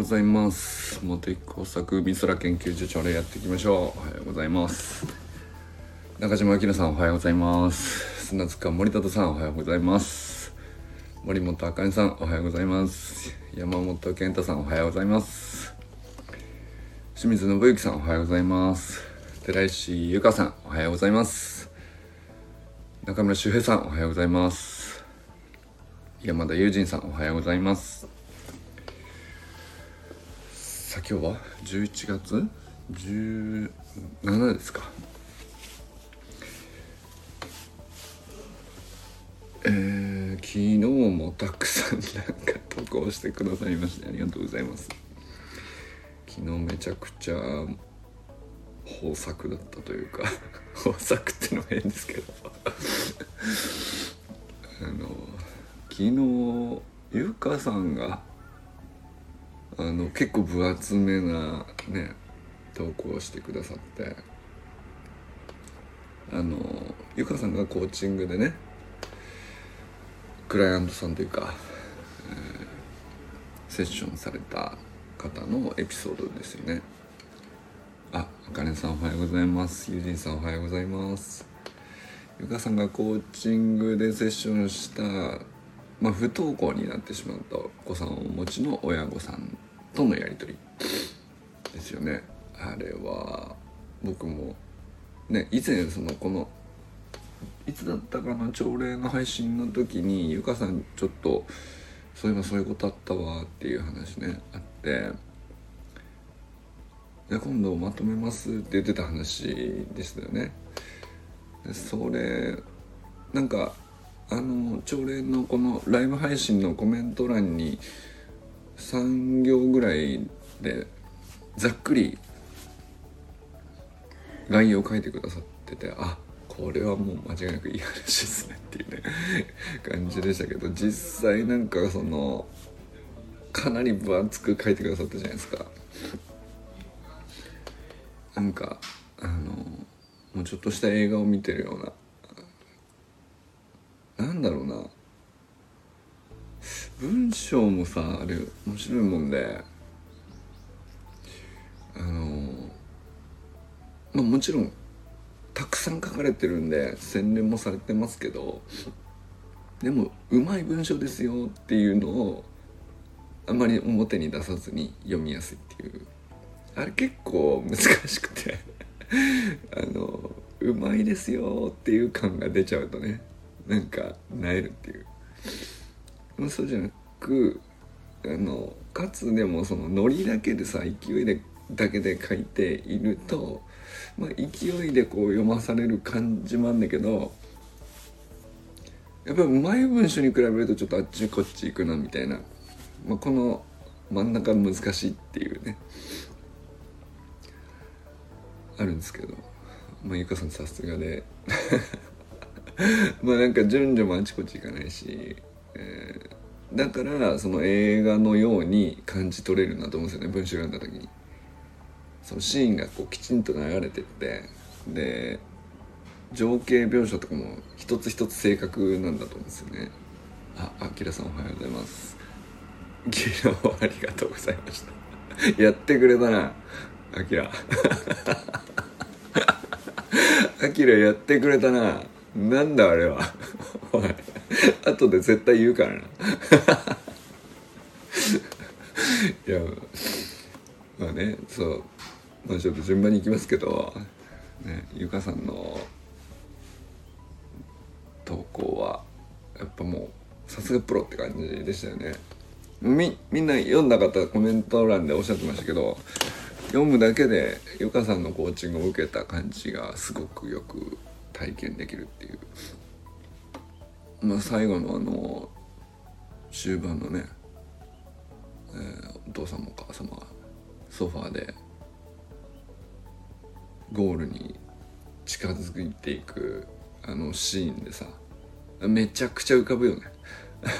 ございます。元一工作美空研究所朝礼やっていきましょう。おはようございます。中島明さんおはようございます。砂塚森田さんおはようございます。森本あかねさんおはようございます。山本健太さんおはようございます。清水信之さんおはようございます。寺石由香さんおはようございます。中村修平さんおはようございます。山田友人さんおはようございます。さあ今日は11月17ですか。えー、昨日もたくさんなんか投稿してくださいましてありがとうございます。昨日めちゃくちゃ豊作だったというか 豊作ってのは変ですけど。あの昨日ゆかさんがあの結構分厚めなね投稿をしてくださって。あのゆかさんがコーチングでねクライアントさんというか、えー、セッションされた方のエピソードですよね。ああかねさんおはようございます。ゆじんさんおはようございます。ゆかさんがコーチングでセッションしたまあ、不登校になってしまったお子さんをお持ちの親御さんとのやり取りですよね。あれは僕もね以前そのこのいつだったかな朝礼の配信の時にゆかさんちょっとそういえばそういうことあったわっていう話ねあってで今度まとめますって言ってた話でしたよね。それなんかあの朝礼のこのライブ配信のコメント欄に3行ぐらいでざっくり概要を書いてくださっててあこれはもう間違いなくいい話ですねっていうね感じでしたけど実際なんかそのかなり分厚く書いてくださったじゃないですか。なんかあのもうちょっとした映画を見てるようななんだろうな。文章もさあれ面白いもんで。あのまあもちろんたくさん書かれてるんで洗練もされてますけどでもうまい文章ですよっていうのをあまり表に出さずに読みやすいっていう。あれ結構難しくて。あのうまいですよっていう感が出ちゃうとねなんかなえるっていう。そうじゃなくくあのかつでもそのノリだけでさ勢いでだけで書いていると、まあ、勢いでこう読まされる感じもあるんだけどやっぱり前文章に比べるとちょっとあっちこっち行くなみたいな、まあ、この真ん中難しいっていうねあるんですけどまあゆかさんさすがで。まあなんか順序もあちこち行かないし、えー、だからその映画のように感じ取れるなと思うんですよね文章読んだ時に。そのシーンがこうきちんと流れてってで情景描写とかも一つ一つ正確なんだと思うんですよね。あ、あきらさんおはようございます。昨日ありがとうございました。やってくれたな、あきら。あきらやってくれたな。なんだあれはおい 後で絶対言うからな。いやまあねそうまあちょっと順番に行きますけどねゆかさんの投稿はやっぱもうさすがプロって感じでしたよね。みみんな読んだ方コメント欄でおっしゃってましたけど読むだけでゆかさんのコーチングを受けた感じがすごくよく体験できるっていう。まあ最後のあの終盤のね、えー、お父さんもお母様がソファーでゴールに近づいていくあのシーンでさめちゃくちゃ浮かぶよね。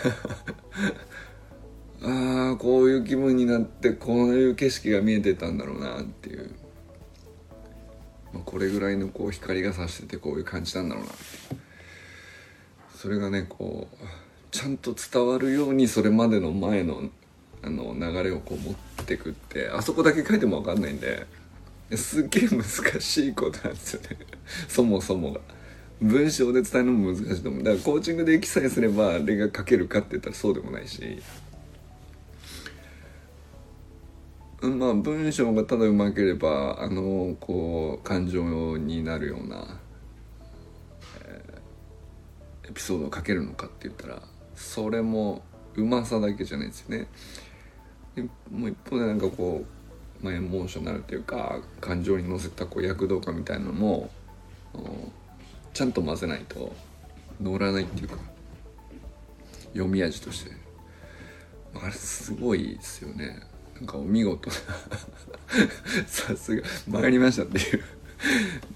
ああこういう気分になってこういう景色が見えてたんだろうなっていう。まあ、これぐらいのこう光が差しててこういう感じなんだろうなってそれがねこうちゃんと伝わるようにそれまでの前のあの流れをこう持ってくってあそこだけ書いても分かんないんですっげえ難しいことなんですよね。そもそもが。文章で伝えるのも難しいと思う。だからコーチングで記載すればあれが書けるかって言ったらそうでもないし。まあ文章がただうまければあのこう感情になるような、エピソードを書けるのかって言ったらそれもうまさだけじゃないですよね。もう一方でなんかこう、まあ、エモーショナルというか感情に乗せたこう躍動感みたいなのもちゃんと混ぜないと乗らないっていうか読み味としてあれすごいですよねなんかお見事さすが参りましたっていう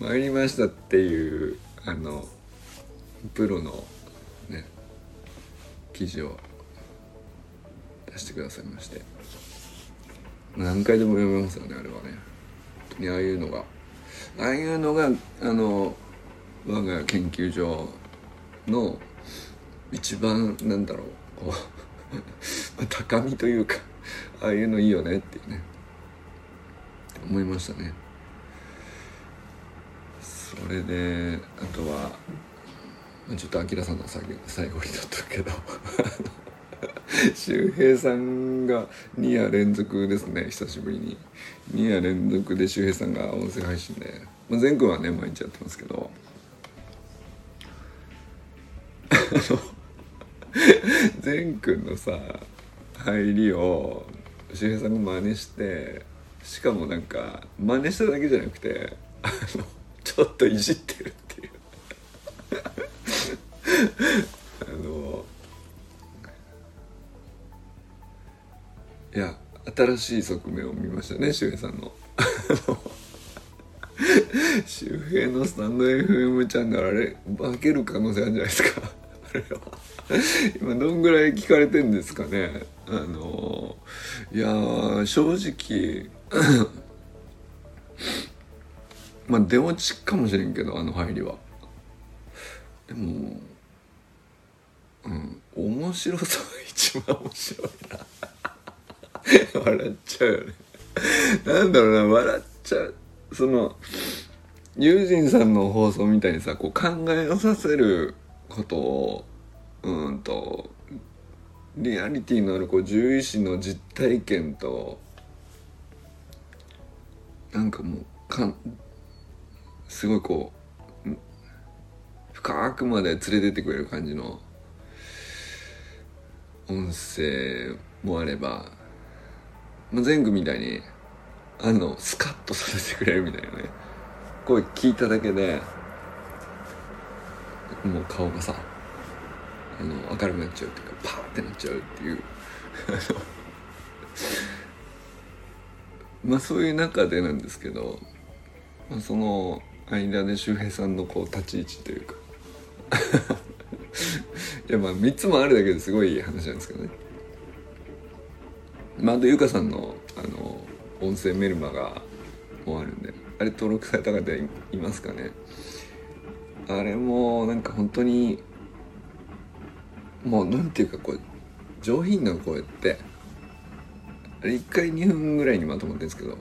参りましたっていうあのプロのね記事を出してくださいまして。何回でも読めますよねあれはね。本当にああいうのが。ああいうのがあの我が研究所の一番なんだろう。こう 高みというかああいうのいいよねっていうね。思いましたね。それであとはちょっとあきらさんの最後にとったけど。周平さんが2夜連続ですね久しぶりに。2夜連続で周平さんが音声配信で、まあ、全くはね毎日やってますけど。善くんのさ入りを周平さんが真似してしかもなんか真似しただけじゃなくてあのちょっといじってる。新しい側面を見ましたね周平さんの。周平のスタンド FM チャンネルあれ化ける可能性あるんじゃないですか？あれは。今どんぐらい聞かれてんですかね？あのいや正直 まあ出落ちかもしれんけどあの入りは。でもうん面白さが一番面白いな。笑っちゃうよね。なんだろうな笑っちゃう。そのユージンさんの放送みたいにさこう考えをさせることをうんとリアリティのあるこう獣医師の実体験となんかもうかんすごいこう深くまで連れてってくれる感じの音声もあれば、前後みたいにあのスカッとさせてくれるみたいなね。声聞いただけでもう顔がさあの明るくなっちゃうっていうかパーってなっちゃうっていう。まあそういう中でなんですけど、まあ、その間で周平さんのこう立ち位置というか。いやまあ3つもあるだけですごい話なんですけどね。まああと優香さんのあの音声メルマガもあるんであれ登録された方いますかね？あれもなんか本当にもうなんていうかこう上品な声ってあれ1回2分ぐらいにまとまってるんですけどやっ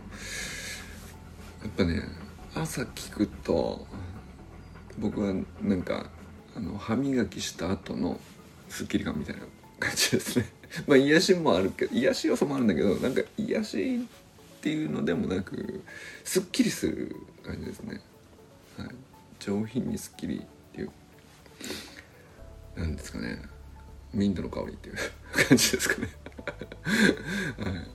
ぱね朝聞くと僕はなんかあの歯磨きした後のスッキリ感みたいな感じですね。まあ癒しもあるけど癒し要素もあるんだけどなんか癒しっていうのでもなくすっきりする感じですね、はい、上品にすっきりっていうなんですかね。ミントの香りっていう 感じですかね。はい。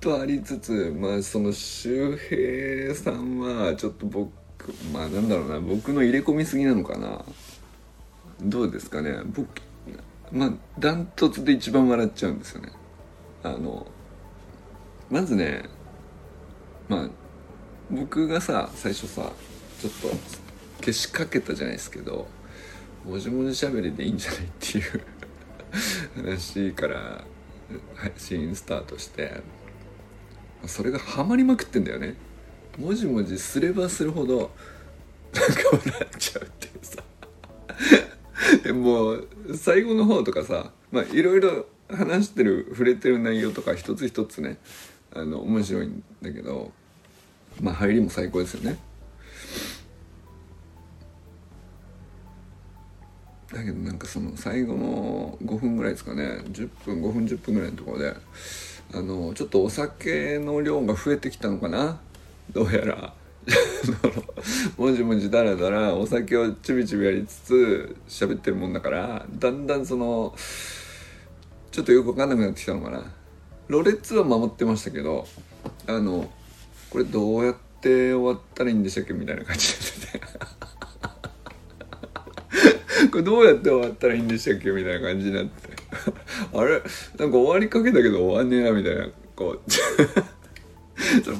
とありつつまあその周平さんはちょっと僕まあなんだろうな僕の入れ込みすぎなのかな。どうですかね。僕まあダントツで一番笑っちゃうんですよね。あのまずねまあ僕がさ最初さちょっと消しかけたじゃないですけどもじもじしゃべりでいいんじゃないっていう話から配信スタートしてそれがハマりまくってんだよね。もじもじすればするほどなんか笑っちゃうっていうさ。でも最後の方とかさまあいろいろ話してる触れてる内容とか一つ一つねあの面白いんだけどまあ入りも最高ですよね。だけどなんかその最後の5分ぐらいですかね10分5分10分ぐらいのところであのちょっとお酒の量が増えてきたのかなどうやら。もじもじだらだらお酒をちびちびやりつつ喋ってるもんだからだんだんそのちょっとよく分かんなくなってきたのかな。ロレッツは守ってましたけどあのこれどうやって終わったらいいんでしたっけみたいな感じで これどうやって終わったらいいんでしたっけみたいな感じになって。あれ？なんか終わりかけたけど終わんねえなみたいなこう。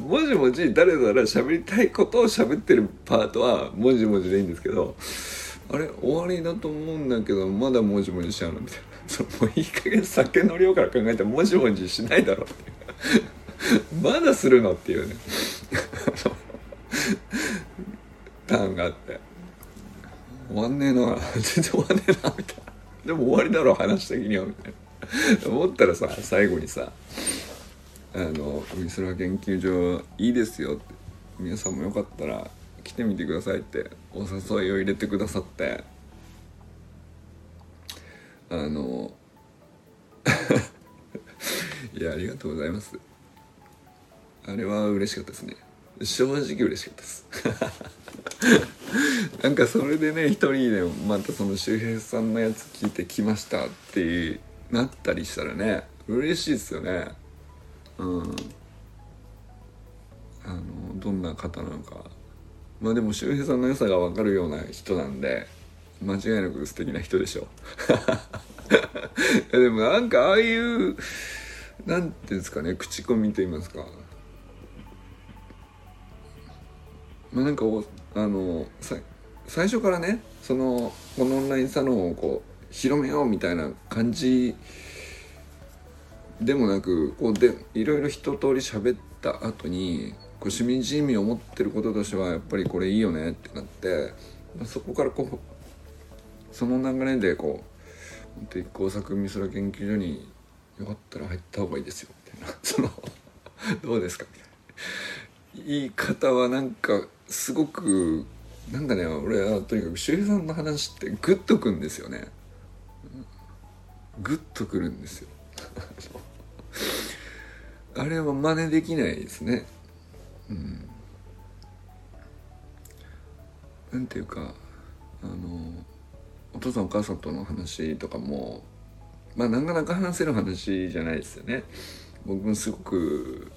もじもじ誰だら喋りたいことを喋ってるパートはもじもじでいいんですけどあれ終わりだと思うんだけどまだもじもじしちゃうのみたいな。そもういい加減酒の量から考えてもじもじしないだろっていう。まだするのっていうね。ターンがあって。終わんねえな。全然終わんねえなみたいな。でも終わりだろう話的にはみたいな。思ったらさ最後にさ「あの美空研究所いいですよ」って。皆さんもよかったら来てみてくださいって。お誘いを入れてくださって。あの いやありがとうございます。あれは嬉しかったですね。正直嬉しかったです。なんかそれでね一人でまたその周平さんのやつ聞いてきましたってなったりしたらね嬉しいですよね。うん。あのどんな方なのか。まあでも周平さんの良さが分かるような人なんで間違いなく素敵な人でしょう。でもなんかああいうなんていうんですかね口コミと言いますか。まあなんかおあのさ最初からねそのこのオンラインサロンをこう広めようみたいな感じでもなくこうでいろいろ一通り喋った後にこうしみじみ思ってることとしてはやっぱりこれいいよねってなって、そこからこうその流れでこう本当に工作美空研究所によかったら入った方がいいですよみたいな。そのどうですか？みたいな言い方はなんかすごくなんかね俺はとにかく周平さんの話ってグッとくんですよね。グッとくるんですよ。あれは真似できないですね。うん。なんていうかあのお父さんお母さんとの話とかもまあなかなか話せる話じゃないですよね。僕もすごく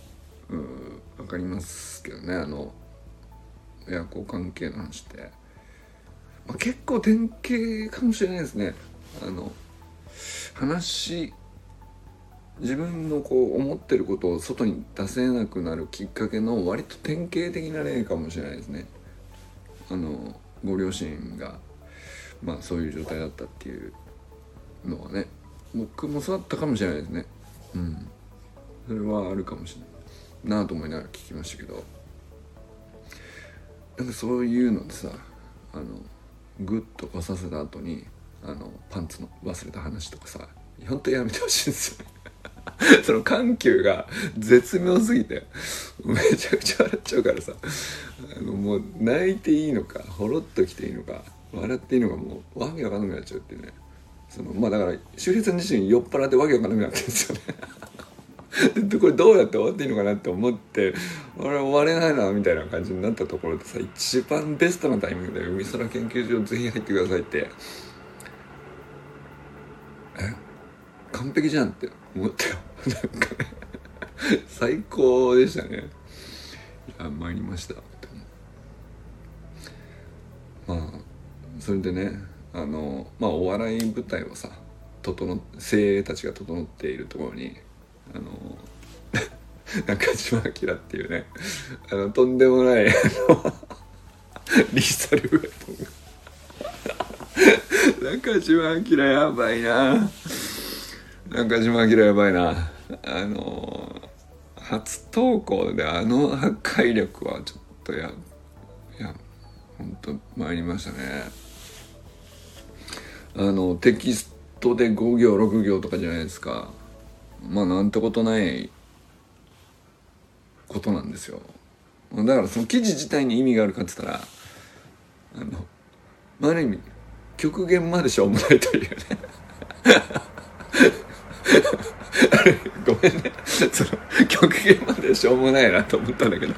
分かりますけどね。あの親子関係の話って、まあ、結構典型かもしれないですね。あの話自分のこう思ってることを外に出せなくなるきっかけの割と典型的な例かもしれないですね。あのご両親がまあそういう状態だったっていうのはね僕もそうだったかもしれないですね。うん。それはあるかもしれないなあと思いながら聞きましたけど。なんかそういうのでさあのグッとこさせた後にあのパンツの忘れた話とかさ本当やめてほしいんですよ その緩急が絶妙すぎてめちゃくちゃ笑っちゃうからさ。あのもう泣いていいのかほろっときていいのか笑っていいのかもうわけわかんなくなっちゃうってね。そのまあだから周平さん自身酔っ払ってわけわかんなくなってるんですよね。でこれどうやって終わっていいのかなって思って俺終われないなみたいな感じになったところでさ一番ベストなタイミングで海空研究所ぜひ入ってくださいってえ完璧じゃんって思ったよ。なんかね最高でしたね。いや参りましたまあそれでねあのまあお笑い舞台をさ整精鋭たちが整っているところにあの中島明っていうねあのとんでもないあのリーサルウェポンが。中島明やばいな。中島明やばいな。あの初投稿であの破壊力はちょっとやいや本当参りましたね。あのテキストで5行6行とかじゃないですか。まあなんてことないことなんですよ。だからその記事自体に意味があるかって言ったらあのある意味極限までしょうもないというね。ごめんね。その極限までしょうもないなと思ったんだけど。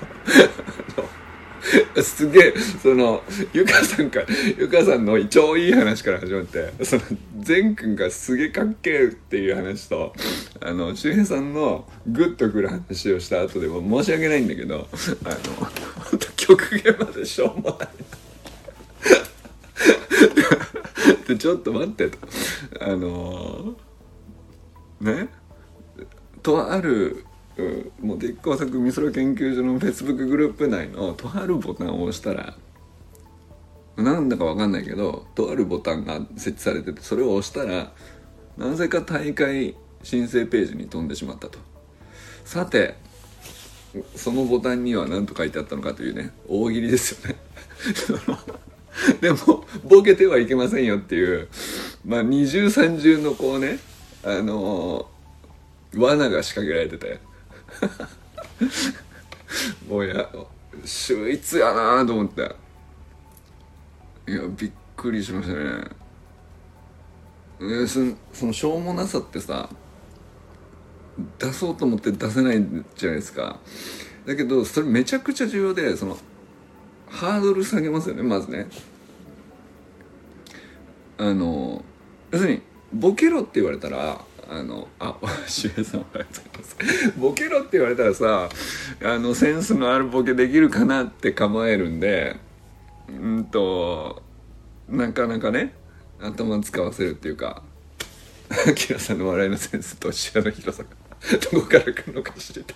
すげえそのゆかさんかゆかさんの超いい話から始まってその善くんがすげえかっけえっていう話とあの周平さんのグッとくる話をした後でも申し訳ないんだけどあの本当極限までしょうもない。でちょっと待ってと。あのね？とあるもうでっ工作美空研究所のフェイスブックグループ内のとあるボタンを押したらなんだかわかんないけどとあるボタンが設置されててそれを押したらなぜか大会申請ページに飛んでしまったと。さてそのボタンには何と書いてあったのかというね大喜利ですよね。でもボケてはいけませんよっていうまあ二重三重のこうねあのー、罠が仕掛けられてて もうや秀逸やなと思っていやびっくりしましたね。えそそのしょうもなさってさ出そうと思って出せないじゃないですか。だけどそれめちゃくちゃ重要でそのハードル下げますよねまずね。あの要するにボケろって言われたらあのあ しげさんありがとうございます。ボケろって言われたらさあのセンスのあるボケできるかなって構えるんでうんとなかなかね頭使わせるっていうかアキラさんの笑いのセンスと視野の広さがどこから来るのか知りた。い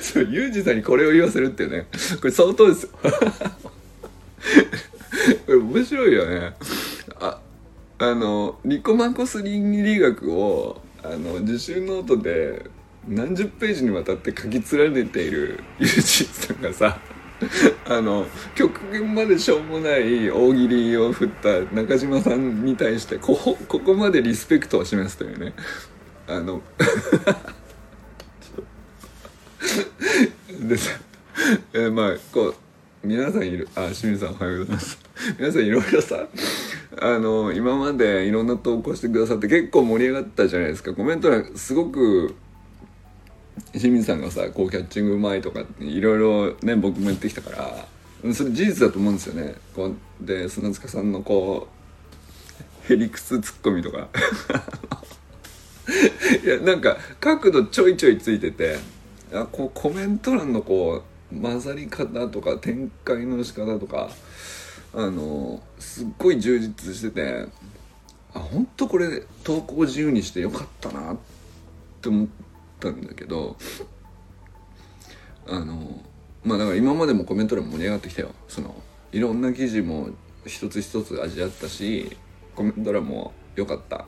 そうユージさんにこれを言わせるっていうねこれ相当ですよ。これ面白いよね。ああのニコマコス倫理学をあの自習ノートで何十ページにわたって書き連ねているユージさんがさ あの極限までしょうもない大喜利を振った中島さんに対してこここまでリスペクトを示すというね。あの でさ、えー、まあこう皆さんいるあ清水さんおはようございます。皆さんいろいろさあの今までいろんな投稿してくださって結構盛り上がったじゃないですか。コメント欄すごく清水さんがさこうキャッチングうまいとかいろいろね僕も言ってきたからそれ事実だと思うんですよね。こうで砂塚さんのこうヘリクスツッコミとか。いやなんか角度ちょいちょいついててあこうコメント欄のこう混ざり方とか展開の仕方とかあのすっごい充実しててあ本当これ投稿自由にしてよかったなって思ったんだけどあのまあだから今までもコメント欄盛り上がってきたよ。そのいろんな記事も一つ一つ味あったしコメント欄も良かった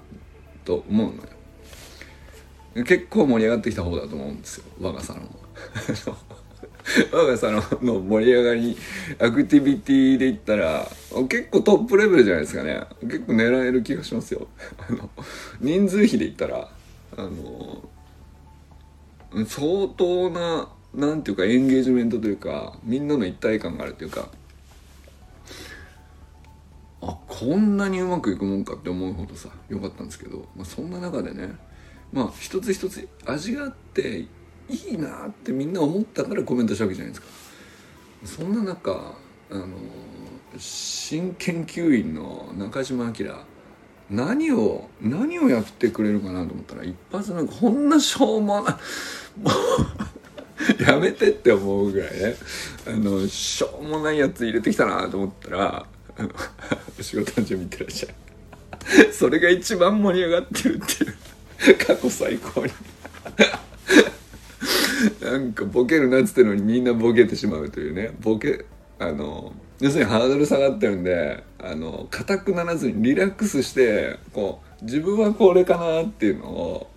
と思うのよ。結構盛り上がってきた方だと思うんですよ。我がサロンは。我が社の盛り上がりアクティビティで言ったら結構トップレベルじゃないですかね。結構狙える気がしますよ。あの人数比で言ったらあの相当ななんていうかエンゲージメントというかみんなの一体感があるというかあこんなにうまくいくもんかって思うほどさ良かったんですけど、まあ、そんな中でねまあ一つ一つ味があっていいなってみんな思ったからコメントしたわけじゃないですか。そんな中あの新研究員の中島明何を何をやってくれるかなと思ったら一発なんかこんなしょうもないもうやめてって思うぐらいね。あのしょうもないやつ入れてきたなと思ったらあの仕事の準備ってらっしゃいそれが一番盛り上がってるっていう。過去最高に。なんかボケるなっつってのにみんなボケてしまうというねボケあの要するにハードル下がってるんであの硬くならずにリラックスしてこう自分はこれかなっていうのを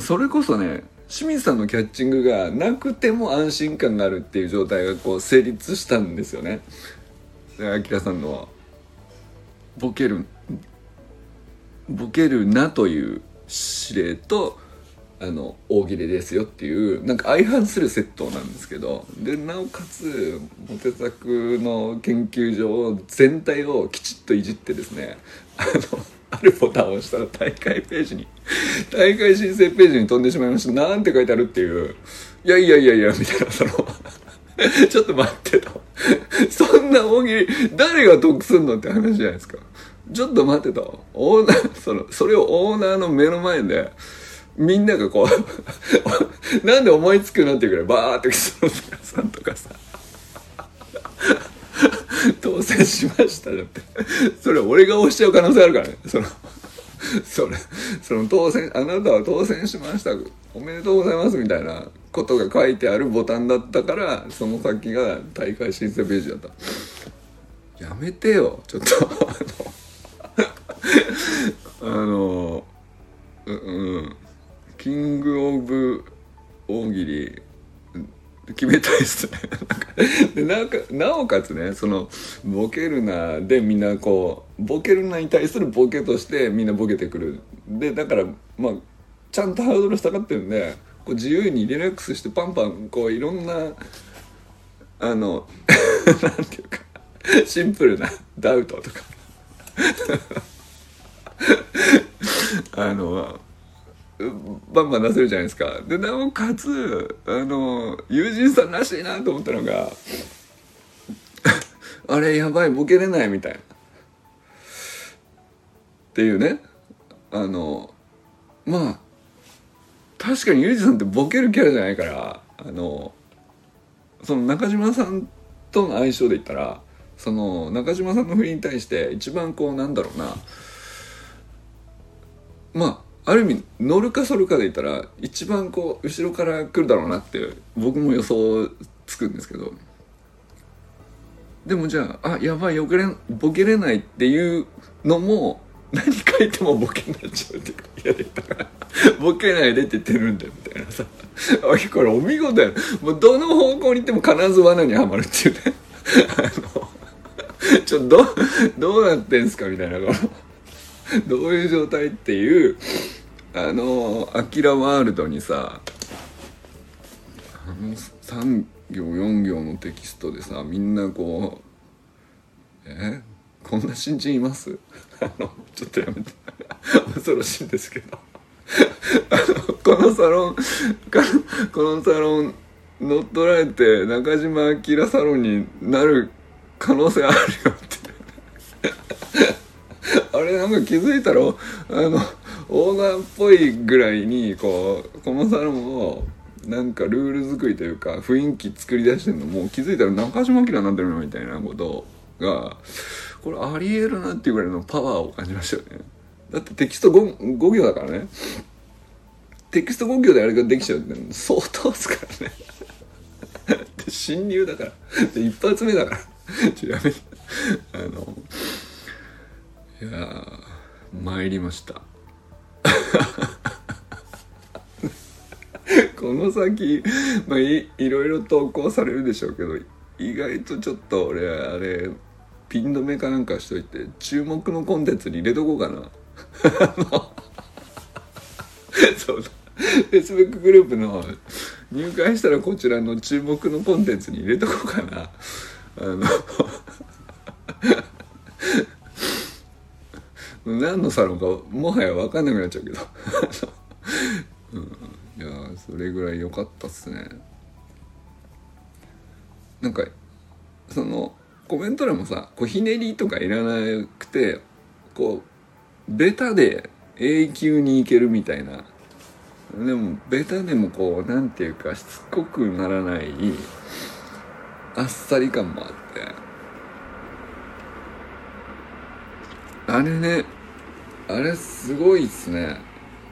それこそね清水さんのキャッチングがなくても安心感があるっていう状態がこう成立したんですよね。で明さんのボケるボケるなという指令とあの大喜利ですよっていうなんか相反するセットなんですけどでなおかつモテ作の研究所全体をきちっといじってですねあのあるボタンを押したら大会ページに大会申請ページに飛んでしまいました。なんて書いてあるっていういやいやいやいやみたいなその ちょっと待ってと。そんな大喜利誰が得すんのって話じゃないですか。ちょっと待ってと。オーナーそのそれをオーナーの目の前でみんながこう なんで思いつくなっていうぐらいバーってその皆さんとかさ当選しましただって。それ俺が押しちゃう可能性あるからね。そのそれその当選あなたは当選しました。おめでとうございますみたいなことが書いてあるボタンだったからその先が大会申請ページだった。やめてよ。ちょっとあの あのうん。キングオブ大喜利決めたいっすね。なんかなおかつねそのボケるなでみんなこうボケるなに対するボケとしてみんなボケてくる。でだからまあちゃんとハードル下がってるんでこう自由にリラックスしてパンパンこういろんなあの なんていうかシンプルなダウトとか。あのバンバン出せるじゃないですか。でなおかつあの友人さんらしいなと思ったのが あれやばいボケれないみたいな。っていうね。あのまあ確かにユージさんってボケるキャラじゃないからあのその中島さんとの相性で言ったらその中島さんの振りに対して一番こうなんだろうな。まあある意味乗るかそるかで言ったら一番こう後ろから来るだろうなって僕も予想つくんですけど。でもじゃああやばいよけれボケれないっていうのも何書いてもボケになっちゃうっていうか嫌だから ボケないでって言ってるんだよみたいなさ。おいこれお見事やもうどの方向に行っても必ず罠にはまるっていうね。あのちょっとどどうなってんすかみたいなこの。どういう状態っていう。あのアキラワールドにさあの3行4行のテキストでさみんなこうえ？こんな新人います？あのちょっとやめて。恐ろしいんですけど。あのこのサロンこのサロン乗っ取られて中島明サロンになる可能性あるよって。あれなんか気づいたらあのオーナーっぽいぐらいにこうこのサロンをなんかルール作りというか雰囲気作り出してるのもう気づいたら中島明になってるのみたいなことがこれありえるなっていうぐらいのパワーを感じましたよね。だってテキスト 5, 5行だからね。テキスト5行であれができちゃう。って相当ですからね。で侵入だから。一発目だから。ちょやめあのいや参りました。この先、まあい、いろいろ投稿されるでしょうけど意外とちょっと俺あれピン止めかなんかしといて注目のコンテンツに入れとこうかな。そうだ。Facebook グループの入会したらこちらの注目のコンテンツに入れとこうかな。あの何のサロンかもはや分かんなくなっちゃうけど、うん、いやそれぐらい良かったっすね。なんかそのコメント欄もさこうひねりとかいらなくてこうベタで永久にいけるみたいな。でもベタでもこうなんていうかしつこくならないあっさり感もあってあれねあれすごいっすね。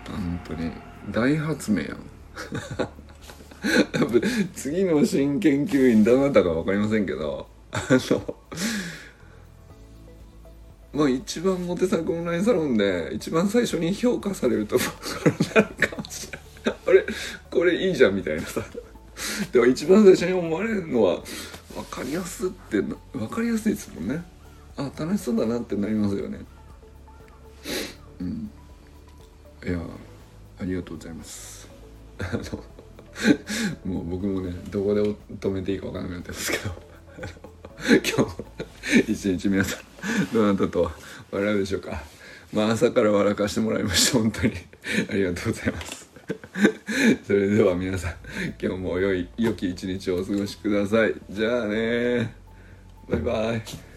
本当に。大発明やん。次の新研究員どなたか分かりませんけど。あのまあ一番モテ作オンラインサロンで一番最初に評価されるところになるかもしれない。あれこれいいじゃんみたいなさ。でも一番最初に思われるのは分かりやすって分かりやすいですもんね。あ楽しそうだなってなりますよね。うん。いやありがとうございます。あのもう僕もねどこで止めていいか分からなくなってますけど。今日も一日皆さんどなたと笑うでしょうか。まあ朝から笑かしてもらいました。本当に。ありがとうございます。それでは皆さん今日も良い良き一日をお過ごしください。じゃあね。バイバイ。